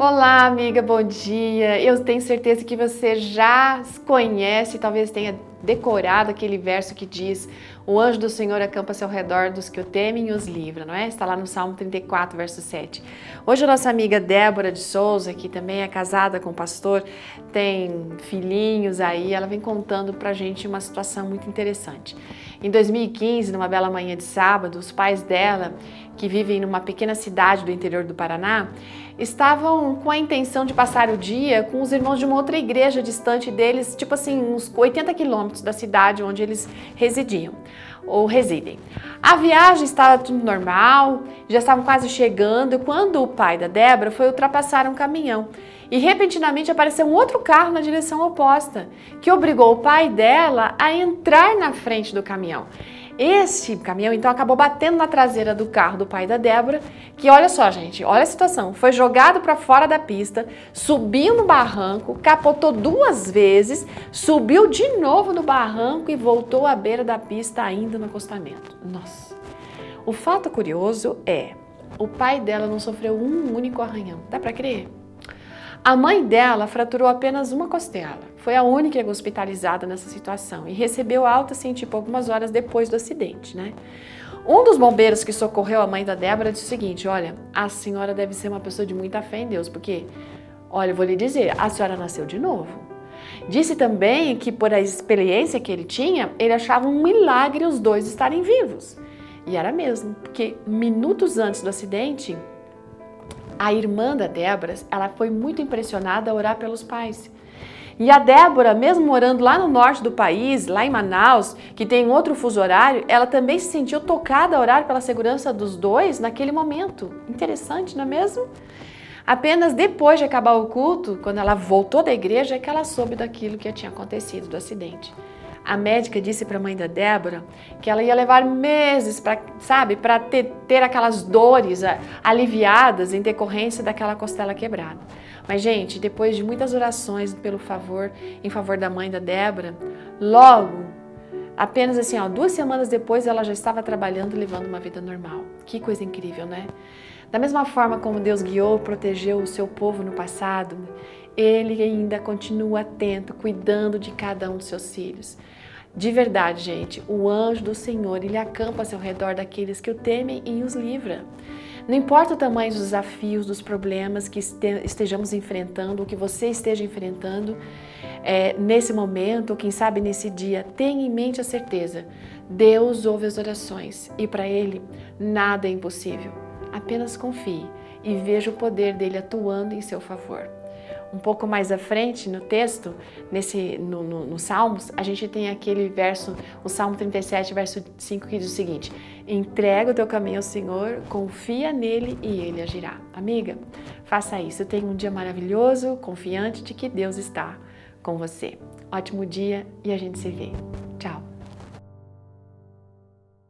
Olá, amiga, bom dia. Eu tenho certeza que você já conhece, talvez tenha decorado aquele verso que diz: O anjo do Senhor acampa-se ao redor dos que o temem e os livra, não é? Está lá no Salmo 34, verso 7. Hoje a nossa amiga Débora de Souza, que também é casada com o pastor, tem filhinhos aí, ela vem contando pra gente uma situação muito interessante. Em 2015, numa bela manhã de sábado, os pais dela, que vivem numa pequena cidade do interior do Paraná, estavam com a intenção de passar o dia com os irmãos de uma outra igreja distante deles, tipo assim, uns 80 quilômetros da cidade onde eles residiam ou residem. A viagem estava tudo normal, já estavam quase chegando quando o pai da Débora foi ultrapassar um caminhão e repentinamente apareceu um outro carro na direção oposta, que obrigou o pai dela a entrar na frente do caminhão. Esse caminhão então acabou batendo na traseira do carro do pai da Débora, que olha só, gente, olha a situação, foi jogado para fora da pista, subiu no barranco, capotou duas vezes, subiu de novo no barranco e voltou à beira da pista ainda no acostamento. Nossa. O fato curioso é, o pai dela não sofreu um único arranhão. Dá para crer? A mãe dela fraturou apenas uma costela. Foi a única hospitalizada nessa situação e recebeu alta assim, tipo algumas horas depois do acidente, né? Um dos bombeiros que socorreu a mãe da Débora disse o seguinte: Olha, a senhora deve ser uma pessoa de muita fé em Deus, porque, olha, eu vou lhe dizer, a senhora nasceu de novo. Disse também que, por a experiência que ele tinha, ele achava um milagre os dois estarem vivos. E era mesmo, porque minutos antes do acidente, a irmã da Débora, ela foi muito impressionada a orar pelos pais. E a Débora, mesmo morando lá no norte do país, lá em Manaus, que tem outro fuso horário, ela também se sentiu tocada a orar pela segurança dos dois naquele momento. Interessante, não é mesmo? Apenas depois de acabar o culto, quando ela voltou da igreja, é que ela soube daquilo que tinha acontecido, do acidente. A médica disse para a mãe da Débora que ela ia levar meses para, sabe, para ter, ter aquelas dores aliviadas em decorrência daquela costela quebrada. Mas gente, depois de muitas orações pelo favor, em favor da mãe da Débora, logo, apenas assim, ó, duas semanas depois ela já estava trabalhando e levando uma vida normal. Que coisa incrível, né? Da mesma forma como Deus guiou, protegeu o seu povo no passado, ele ainda continua atento, cuidando de cada um dos seus filhos. De verdade, gente, o anjo do Senhor, ele acampa-se ao redor daqueles que o temem e os livra. Não importa o tamanho dos desafios, dos problemas que estejamos enfrentando, o que você esteja enfrentando é, nesse momento, ou quem sabe nesse dia, tenha em mente a certeza: Deus ouve as orações e para Ele nada é impossível. Apenas confie e veja o poder dele atuando em seu favor um pouco mais à frente no texto, nesse no, no, no, Salmos, a gente tem aquele verso, o Salmo 37, verso 5, que diz o seguinte: Entrega o teu caminho ao Senhor, confia nele e ele agirá. Amiga, faça isso. Tenha um dia maravilhoso, confiante de que Deus está com você. Ótimo dia e a gente se vê.